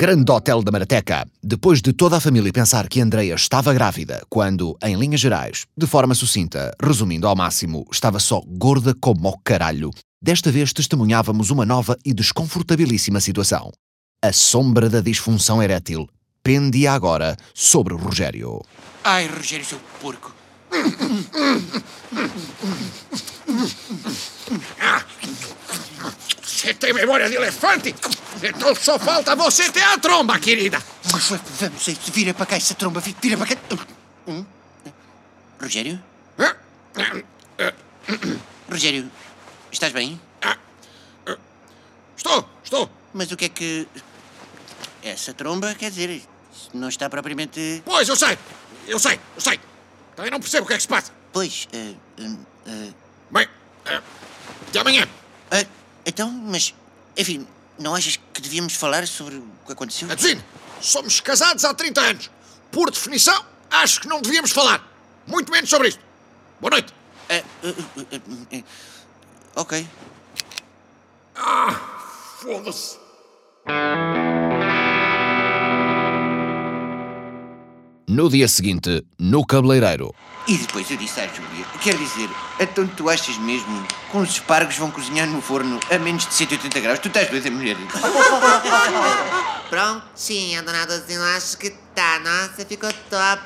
Grande Hotel da Marateca. Depois de toda a família pensar que Andreia estava grávida, quando, em linhas gerais, de forma sucinta, resumindo ao máximo, estava só gorda como o caralho, desta vez testemunhávamos uma nova e desconfortabilíssima situação. A sombra da disfunção erétil pendia agora sobre o Rogério. Ai, Rogério, seu porco. Você tem memória de elefante? Então só falta você ter a tromba, querida. Vamos, vira para cá essa tromba, vira para cá. Hum? Rogério? Rogério, estás bem? Estou, estou. Mas o que é que. Essa tromba, quer dizer, não está propriamente. Pois, eu sei. Eu sei, eu sei. Também não percebo o que é que se passa. Pois, eh, hum, eh, Bem, eh, até amanhã. então, mas. Enfim, não achas que devíamos falar sobre o que aconteceu? Aducine, somos casados há 30 anos. Por definição, acho que não devíamos falar. Muito menos sobre isto. Boa noite. Ah, ah, ah, ah, ah, ok. Foda-se. No dia seguinte, no cabeleireiro. E depois eu disse à Júlia, quer dizer, então tu achas mesmo que os espargos vão cozinhar no forno a menos de 180 graus? Tu estás doida, mulher? Prontinha, dona Dozinho, acho que tá. Nossa, ficou top.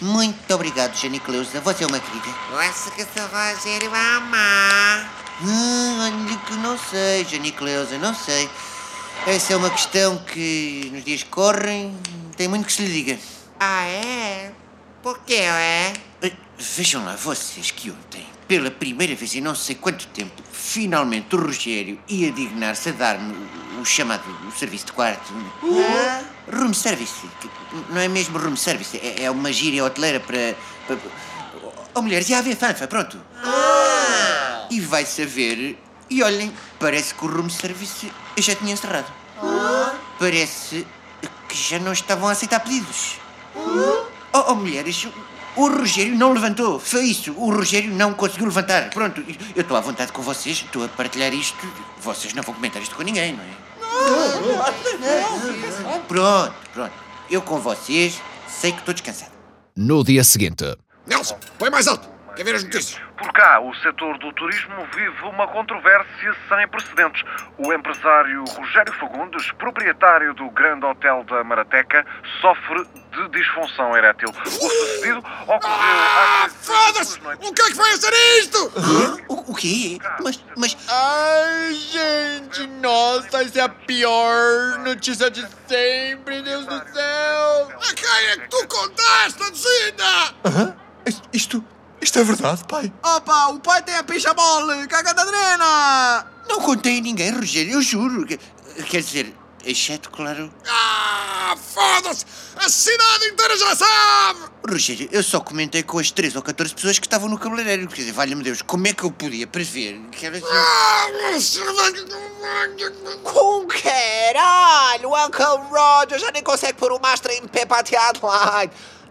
Muito obrigado, Jane Cleusa. Você é uma querida. Eu acho que o seu Rogério vai amar. Ah, olha que não sei, Jane Cleusa, não sei. Essa é uma questão que nos dias que correm tem muito que se lhe diga. Ah, é? Por quê, é? Vejam lá, vocês que ontem, pela primeira vez em não sei quanto tempo, finalmente o Rogério ia dignar-se a dar-me o, o chamado serviço de quarto. Hã? Room service. que Não é mesmo room service, é, é uma gíria hoteleira para. para oh, mulher, já havia fanfa, pronto. E vai saber. E olhem, parece que o room service eu já tinha encerrado. Parece que já não estavam a aceitar pedidos. Oh, oh, mulheres, o Rogério não levantou. Foi isso. O Rogério não conseguiu levantar. Pronto, eu estou à vontade com vocês, estou a partilhar isto. Vocês não vão comentar isto com ninguém, não é? Pronto, pronto. Eu com vocês sei que estou descansado. No dia seguinte, Nelson, põe mais alto. Quer ver as notícias? Por cá, o setor do turismo vive uma controvérsia sem precedentes. O empresário Rogério Fagundes, proprietário do Grande Hotel da Marateca, sofre de disfunção erétil. O sucedido ocorreu Ah, foda-se! O que é que vai ser isto? O, o quê? Mas, mas. Ai, gente, nossa, isso é a pior notícia de sempre, Deus do céu! A quem é que tu contaste, Aducina? Isto, isto é verdade, pai? Opa, o pai tem a picha mole, caga da drena! Não contei a ninguém, Rogério, eu juro. Que- Quer dizer, exceto, claro. Ah, foda-se! A cidade inteira já sabe! Rogério, eu só comentei com as 13 ou 14 pessoas que estavam no cabeleireiro. Quer dizer, valha-me Deus, como é que eu podia prever que era assim? Ah, Com caralho, Uncle Roger já nem consegue pôr o mastro em pé pateado lá.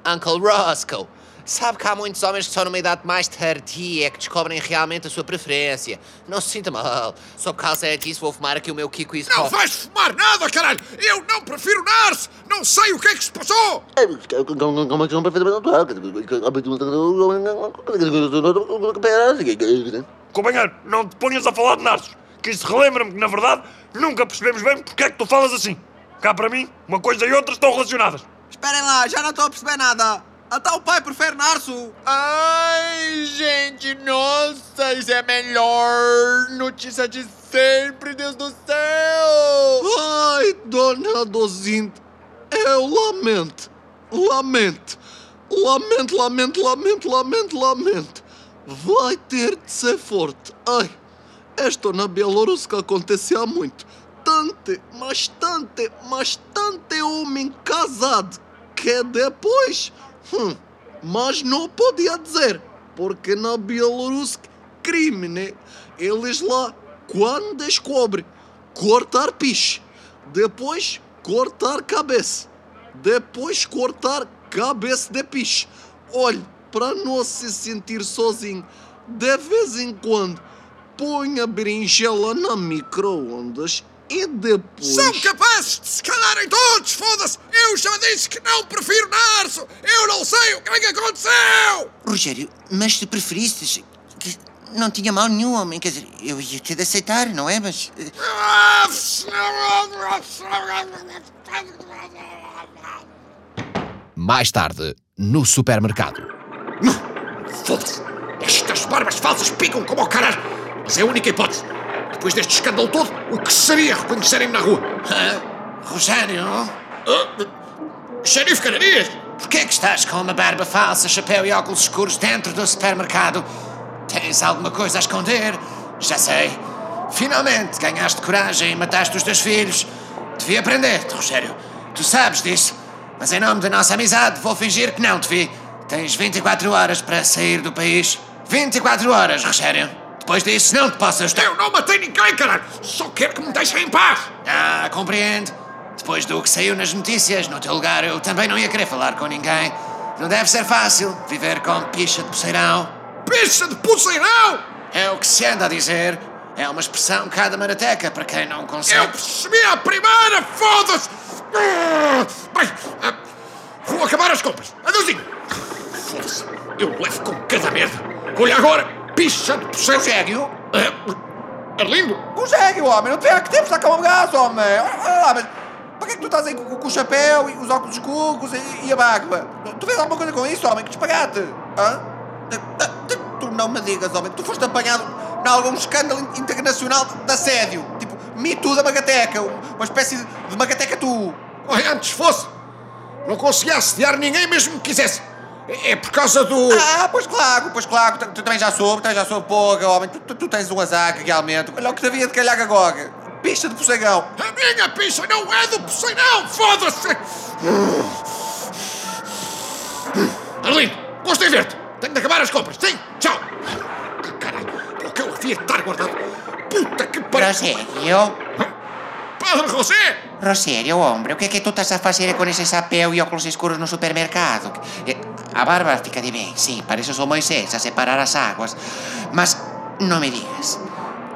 Uncle Roscoe, sabe que há muitos homens que só numa idade mais tardia é que descobrem realmente a sua preferência. Não se sinta mal, só por causa disso vou fumar aqui o meu Kiko e Não vais fumar nada, caralho! Eu não prefiro Narce! Não sei o que é que se passou! Companheiro, não te ponhas a falar de narços, que isso relembra-me que, na verdade, nunca percebemos bem porque é que tu falas assim. Cá para mim, uma coisa e outra estão relacionadas. Esperem lá, já não estou a perceber nada. Até o pai prefere Narso. Ai, gente, nossa, isso é a melhor notícia de sempre, Deus do céu! Ai, dona Dozinho, eu lamento, lamento, lamento, lamento, lamento, lamento, lamento. Vai ter de ser forte. Ai, esto na Bielorrússia acontecia muito. Tante, mas tante, mas tante homem casado que depois, hum, mas não podia dizer, porque na Bielorrússia crime, né? Eles lá, quando descobrem cortar piche, depois cortar cabeça, depois cortar cabeça de piche. Olhe, para não se sentir sozinho, de vez em quando, põe a berinjela na micro-ondas E depois. São capazes de se calarem todos, foda-se! Eu já disse que não prefiro Narso! Eu não sei o que é que aconteceu! Rogério, mas se preferisses. que Não tinha mal nenhum, homem. Quer dizer, eu ia ter de aceitar, não é? Mas. eh, Mais tarde, no supermercado. Foda-se! Estas barbas falsas picam como ao caralho! Mas é a única hipótese. Depois deste escândalo todo, o que seria reconhecerem-me na rua? Rogério, Xerife Canarias! porquê é que estás com uma barba falsa, chapéu e óculos escuros dentro do supermercado? Tens alguma coisa a esconder? Já sei. Finalmente ganhaste coragem e mataste os teus filhos. Devia aprender-te, Rogério. Tu sabes disso. Mas em nome da nossa amizade, vou fingir que não te vi. Tens 24 horas para sair do país. 24 horas, Rogério. Depois disso, não te posso ajudar. Eu não matei ninguém, caralho! Só quero que me deixem em paz! Ah, compreendo. Depois do que saiu nas notícias, no teu lugar eu também não ia querer falar com ninguém. Não deve ser fácil viver com picha de poceirão. Picha de pulseirão! É o que se anda a dizer. É uma expressão cá da Marateca, para quem não Eu consegue. percebi a primeira, foda-se! Ah, Bem, ah, vou acabar as compras. Adeusinho! Foda-se, eu levo com cada merda. Olha agora, picha de pulseirão. Rogério? É, é lindo. Rogério, homem, não te que tempo está com um gato, homem. Ah, mas para que é que tu estás aí com, com o chapéu e os óculos escuros e, e a barba? Tu vês alguma coisa com isso, homem? Que disparate? Hã? Tu não me digas, homem, que tu foste apanhado em algum escândalo internacional de assédio. Tipo, Me Too da Magateca. Uma espécie de Magateca tu. Olha, antes fosse. Não conseguia assediar ninguém mesmo que quisesse. É é por causa do... Ah, pois claro, pois claro. Tu, tu também já soube, também já soube pouco, homem. Tu, tu- tu tens um azar, realmente. Olha o que te havia de calhar agora. Pista de possegão. A minha picha não é do pulseirão, foda-se! Arlindo, gostei de ver-te. Tenho de acabar as compras. Sim, tchau. Caralho, o que eu havia de estar guardado? Puta que pariu. Rogério? Padre José! Rogério, hombre, o que é que tu estás a fazer con ese chapéu e óculos escuros no supermercado? Eh, A barba fica de ben, sí, para eso sou Moisés, a separar as aguas. Mas non me digas,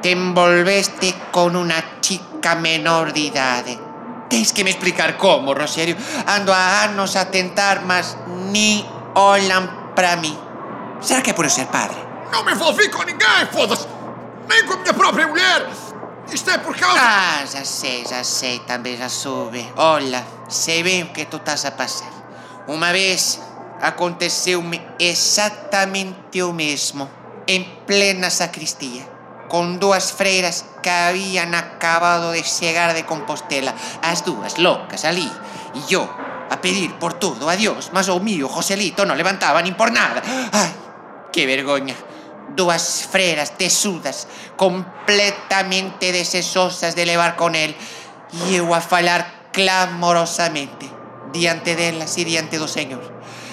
te envolveste con una chica menor de idade. Tens que me explicar como, Rogério. Ando a anos a tentar, mas ni olhan para mí. Será que é por eu ser padre? Não me envolvi com ninguém, foda-se! Nem com a minha própria mulher! Isto é por causa... Ah, já sei, já sei, também já soube. Olha, sei bem que tu estás a passar. Uma vez aconteceu-me exatamente o mesmo, em plena sacristia, com duas freiras que haviam acabado de chegar de Compostela, as duas loucas ali, e eu a pedir por todo a Dios, mas o mío Joselito non levantaba nin por nada. Ai, que vergoña. Dúas freras tesudas, completamente desesosas de levar con él, e eu a falar clamorosamente diante delas e diante do Señor.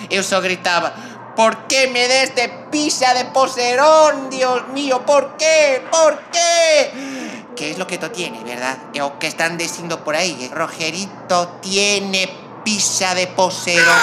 Eu só gritaba, ¿por qué me deste pisa de poserón, Dios mío? ¿Por qué? ¿Por qué? ¿Qué es lo que tú tienes, verdad? O que están diciendo por ahí. Rogerito tiene pisa de poserón.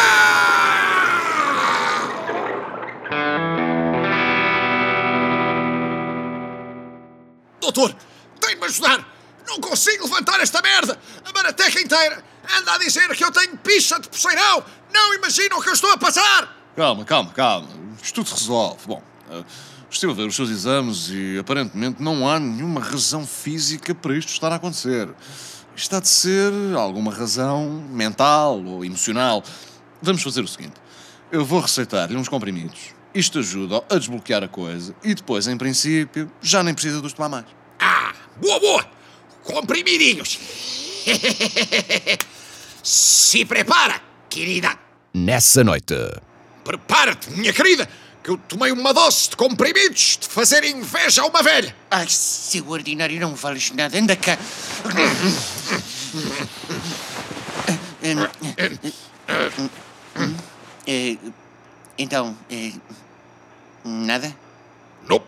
Doutor, tem-me ajudar! Não consigo levantar esta merda! A marateca inteira anda a dizer que eu tenho picha de poceirão! Não imaginam o que eu estou a passar! Calma, calma, calma. Isto tudo se resolve. Bom, eh, estive a ver os seus exames e aparentemente não há nenhuma razão física para isto estar a acontecer. Isto há de ser alguma razão mental ou emocional. Vamos fazer o seguinte: eu vou receitar-lhe uns comprimidos. Isto ajuda a desbloquear a coisa e depois, em princípio, já nem precisa de os tomar mais. Ah, boa, boa! Comprimidinhos! Se prepara, querida! Nessa noite, Prepara-te, minha querida, que eu tomei uma dose de comprimidos de fazer inveja a uma velha! Ai, seu ordinário, não vales nada. Anda cá. Eh, Então, eh, nada? Não.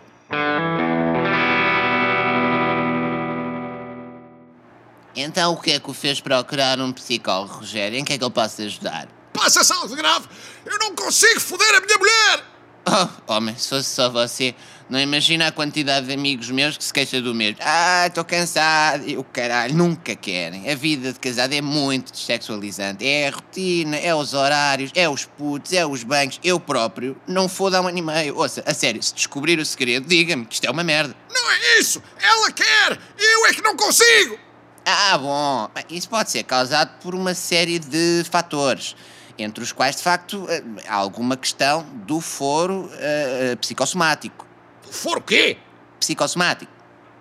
Então o que é que o fez procurar um psicólogo, Rogério? Em que é que eu posso ajudar? Passa-se algo grave! Eu não consigo foder a minha mulher! Oh, homem, se fosse só você, Não imagina a quantidade de amigos meus que se queixam do mesmo. Ah, estou cansado. E o caralho, nunca querem. A vida de casado é muito dessexualizante. É a rotina, é os horários, é os putos, é os bancos. Eu próprio não foda um ano e meio. Ouça, a sério, se descobrir o segredo, diga-me que isto é uma merda. Não é isso! Ela quer! Eu é que não consigo! Ah, bom. Isso pode ser causado por uma série de fatores, entre os quais, de facto, eh, há alguma questão do foro eh, psicossomático. For o quê? Psicossomático.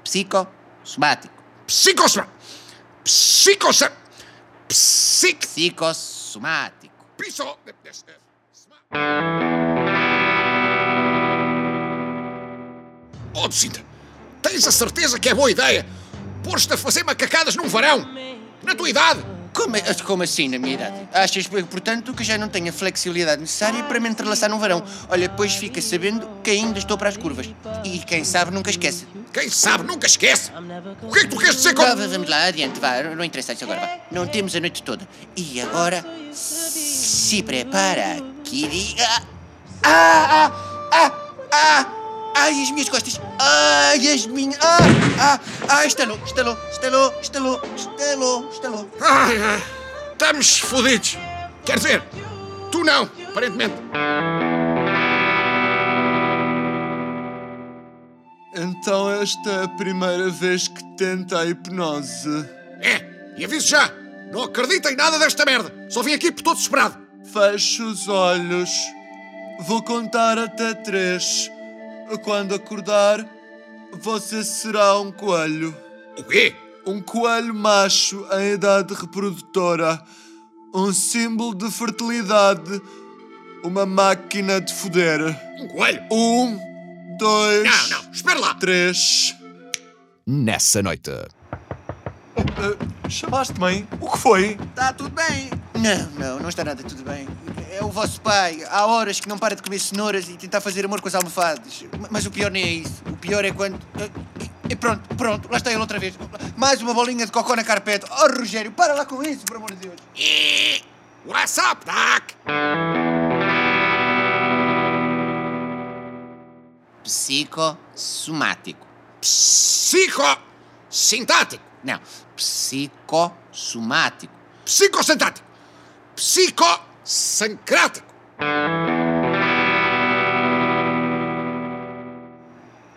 Psicossomático. Psicosma... Psicosma... Psic... Psicossomático. Piso... Oh, Lucinda, tens a certeza que é boa ideia pôr-te a fazer macacadas num varão? Na tua idade? Como, é- como assim, na minha idade? Achas, portanto, que já não tenho a flexibilidade necessária para me entrelaçar num varão? Olha, depois fica sabendo que ainda estou para as curvas. E quem sabe nunca esquece. Quem sabe nunca esquece. O que é que tu queres dizer com... Vá, vamos lá, adiante, vá. Não interessa isso agora, vá. Não temos a noite toda. E agora, se prepara, ah, ah, ai, as minhas costas. Ai, as minhas... Ah, ah, ah, estalou, estalou, estalou, estalou, estalou, estalou. Ai, ai, estamos fodidos. Quer dizer, tu não, aparentemente. Então esta é a primeira vez que tenta a hipnose. É, e aviso já, não acredito em nada desta merda. Só vim aqui por todo esperado. Feche os olhos. Vou contar até três. Quando acordar, você será um coelho. O quê? Um coelho macho em idade reprodutora. Um símbolo de fertilidade. Uma máquina de foder. Um coelho? Um, dois, Não, não, espera lá. três. Nessa noite. Chamaste-me? O que foi? Está tudo bem. Não, não, não está nada tudo bem. É o vosso pai. Há horas que não para de comer cenouras e tentar fazer amor com as almofadas. Mas o pior nem é isso. O pior é quando. E pronto, pronto, lá está ele outra vez. Mais uma bolinha de cocô na carpete. Oh, Rogério, para lá com isso, por amor de Deus. E... What's up, Doc? Psicossomático. Psico... Sintático. Não, psicossomático. Psicosintático. Psicosancrático.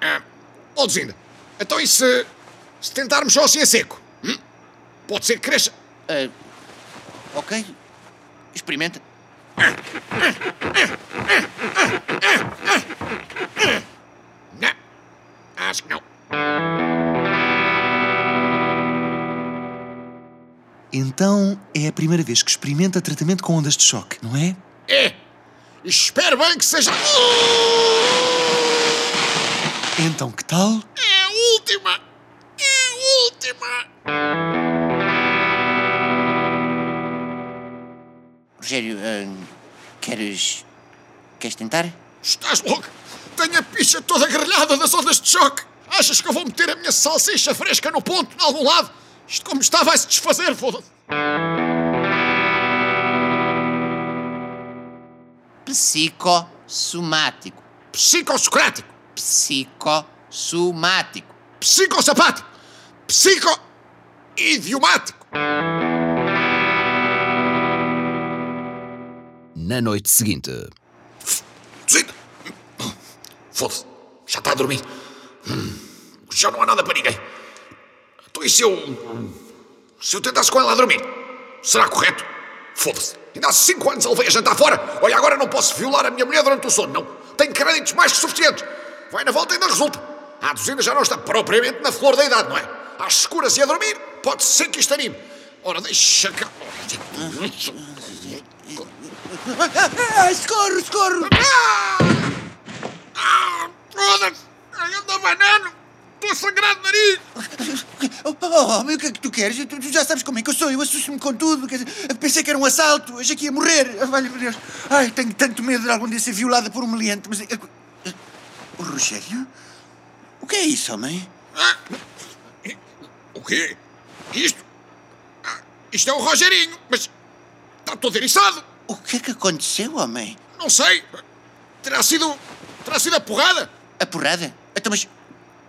Ah, ó, então e se... se tentarmos só assim a seco? Hum? Pode ser que cresça. Ah, ok. Experimenta. Não, acho que não. Então é a primeira vez que experimenta tratamento com ondas de choque, não é? É. Espero bem que seja... Então que tal? É a última! É a última! Rogério, ah, queres. queres tentar? Estás louco? Tenho a picha toda grelhada das ondas de choque. Achas que eu vou meter a minha salsicha fresca no ponto, em algum lado? Isto como está vai se desfazer, foda-se. Psicossomático. Psicossocrático. Psicossomático. Psicossapático. Psico... idiomático. Na noite seguinte. Foda-se. Já está a dormir. Hum, Já não há nada para ninguém. Então e se eu... Se eu tentasse com ela a dormir? Será correto? Foda-se. Ainda há cinco anos a levei a jantar fora. Olha, agora não posso violar a minha mulher durante o sono, não. Tenho créditos mais que suficientes. Vai na volta e ainda resulta. A duzina já não está propriamente na flor da idade, não é? Às escuras e a dormir, pode ser que isto anime. Ora, deixa cá... Ah, socorro, socorro! Ah, foda-se! Ai, anda banano! Estou sangrado nariz! Oh, oh, mas o que é que tu queres? Tu, tu já sabes como é que eu sou, eu assusto-me com tudo. Quer dizer, pensei que era um assalto, achei que ia morrer. Ah, Valha Deus. Ai, tenho tanto medo de algum dia ser violada por um meliante, mas. ah, O Rogério? O que é isso, homem? O quê? Isto? Ah, isto é o Rogerinho, mas está todo eriçado. O que é que aconteceu, homem? Não sei. Terá sido. Terá sido a porrada. A porrada? Então, mas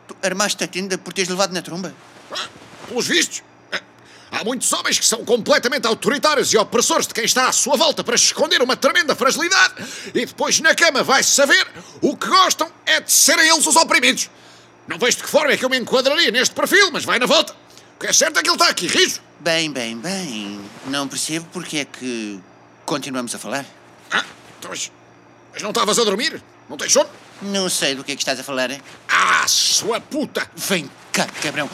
tu armaste a tenda por teres levado na tromba? Pelos vistos, há muitos homens que são completamente autoritários e opressores de quem está à sua volta para esconder uma tremenda fragilidade e depois na cama vai-se saber o que gostam é de serem eles os oprimidos. Não vejo de que forma é que eu me enquadraria neste perfil, mas vai na volta. O que é certo é que ele está aqui, rijo. Bem, bem, bem. Não percebo porque é que continuamos a falar. Ah, então, mas, mas não estavas a dormir? Não tens sono? Não sei do que é que estás a falar. hein? Ah, sua puta! Vem cá, cabrão.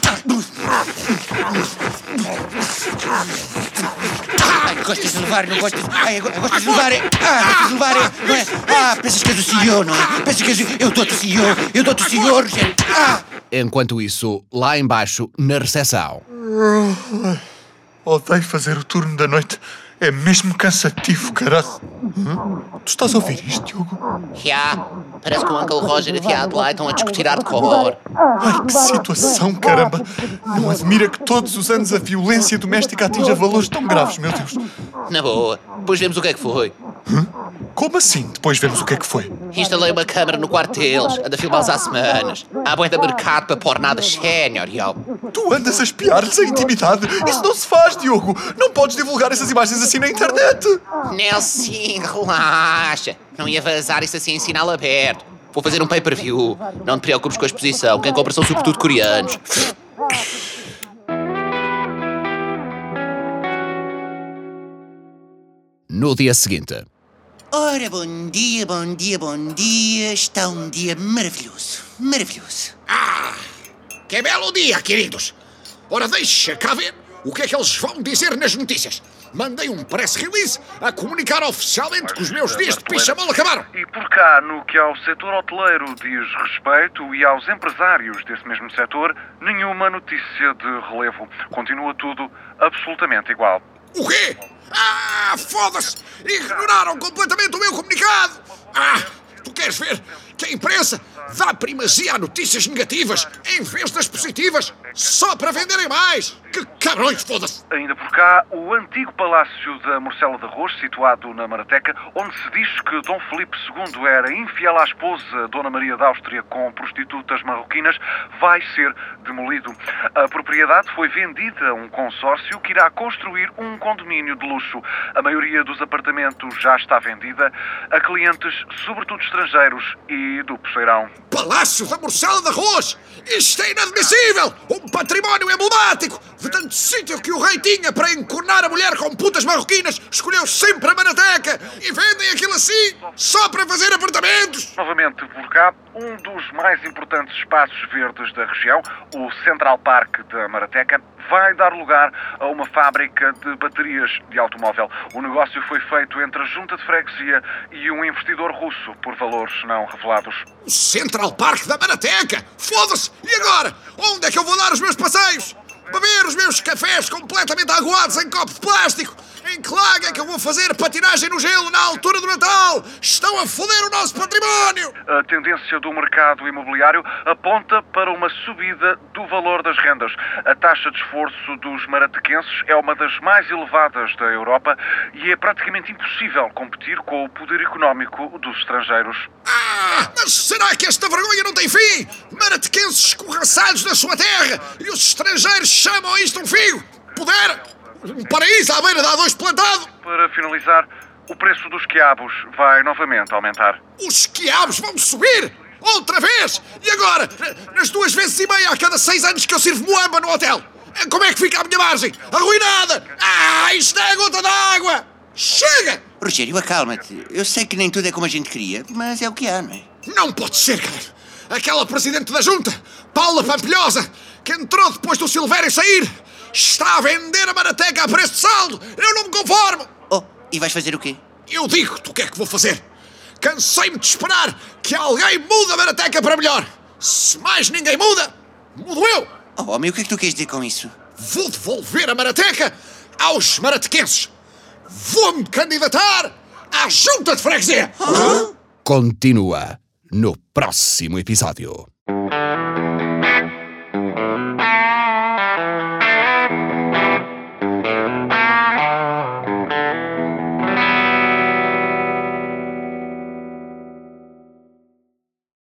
Ai, gostas de levar, não gostas? Ai, go- gostas de levar, é? Ah, gostas de levar, é? Não é? Ah, pensas que és o CEO, não é? Pensas que és o... Eu dou-te o CEO, eu dou-te o CEO, Rogério. Ah! Enquanto isso, lá embaixo, na recepção. Odeio fazer o turno da noite. É mesmo cansativo, caralho. Hã? Tu estás a ouvir isto, Diogo? Já, parece que o Uncle Roger e a tia Adelaide estão a discutir hardcore. Ai, que situação, caramba! Não admira que todos os anos a violência doméstica atinja valores tão graves, meu Deus. Na boa, depois vemos o que é que foi. Como assim? Depois vemos o que é que foi. Instalei uma câmara no quarto deles, anda a filmá-los há semanas. Há bem de mercado para pôr nada sénior, yo. Tu andas a espiar-lhes a intimidade? Isso não se faz, Diogo! Não podes divulgar essas imagens assim na internet! Nelson, relaxa. Não ia vazar isso assim em sinal aberto. Vou fazer um pay-per-view. Não te preocupes com a exposição. Quem compra são sobretudo coreanos. No dia seguinte, Ora, bom dia, bom dia, bom dia. Está um dia maravilhoso. Maravilhoso. Ah, que belo dia, queridos! Ora, deixa cá ver o que é que eles vão dizer nas notícias. Mandei um press release a comunicar oficialmente que os meus dias de pichamola acabaram. E por cá, no que ao setor hoteleiro diz respeito e aos empresários desse mesmo setor, nenhuma notícia de relevo. Continua tudo absolutamente igual. O quê? Ah, foda-se! Ignoraram completamente o meu comunicado! Ah, tu queres ver que a imprensa dá primazia a notícias negativas em vez das positivas só para venderem mais? Que cabrões, foda-se! Ainda por cá, o antigo palácio da Morcela de Arroz, situado na Marateca, onde se diz que Dom Felipe II era infiel à esposa Dona Maria da Áustria com prostitutas marroquinas, vai ser demolido. A propriedade foi vendida a um consórcio que irá construir um condomínio de luxo. A maioria dos apartamentos já está vendida a clientes, sobretudo estrangeiros e do Poceirão. Palácio da Morcela de Arroz! Isto é inadmissível! Um património emblemático! De tanto sítio que o rei tinha para encornar a mulher com putas marroquinas, escolheu sempre a Manateca! E vendem aquilo assim, só para fazer apartamentos! Novamente cá, um dos mais importantes espaços verdes da região, o Central Park da Marateca, vai dar lugar a uma fábrica de baterias de automóvel. O negócio foi feito entre a junta de freguesia e um investidor russo por valores não revelados. Central Park da Manateca! Foda-se! E agora? Onde é que eu vou dar os meus passeios? Beber os meus cafés completamente aguados em copo de plástico? Em que que eu vou fazer patinagem no gelo na altura do Natal? Estão a foder o nosso património! A tendência do mercado imobiliário aponta para uma subida do valor das rendas. A taxa de esforço dos maratequenses é uma das mais elevadas da Europa e é praticamente impossível competir com o poder económico dos estrangeiros. Ah, mas será que esta vergonha não tem fim? Maratequenses escorraçados na sua terra e os estrangeiros chamam isto um fio? Poder? Um paraíso à beira de A2 plantado? Para finalizar, o preço dos quiabos vai novamente aumentar. Os quiabos vão subir! Outra vez! E agora? Nas duas vezes e meia a cada seis anos que eu sirvo moamba no hotel! Como é que fica a minha margem? Arruinada! Ah, isto é a gota d'água! Chega! Rogério, acalma-te. Eu sei que nem tudo é como a gente queria, mas é o que há, não é? Não pode ser, cara! Aquela presidente da junta, Paula Pampilhosa, que entrou depois do Silvério sair, está a vender a Marateca a preço de saldo! Eu não me conformo! Oh, e vais fazer o quê? Eu digo-te o que é que vou fazer! Cansei-me de esperar que alguém mude a Marateca para melhor! Se mais ninguém muda, mudo eu! Oh, homem, o que é que tu queres dizer com isso? Vou devolver a Marateca aos maratequenses! Vou-me candidatar à junta de freguesia! continua no próximo episódio.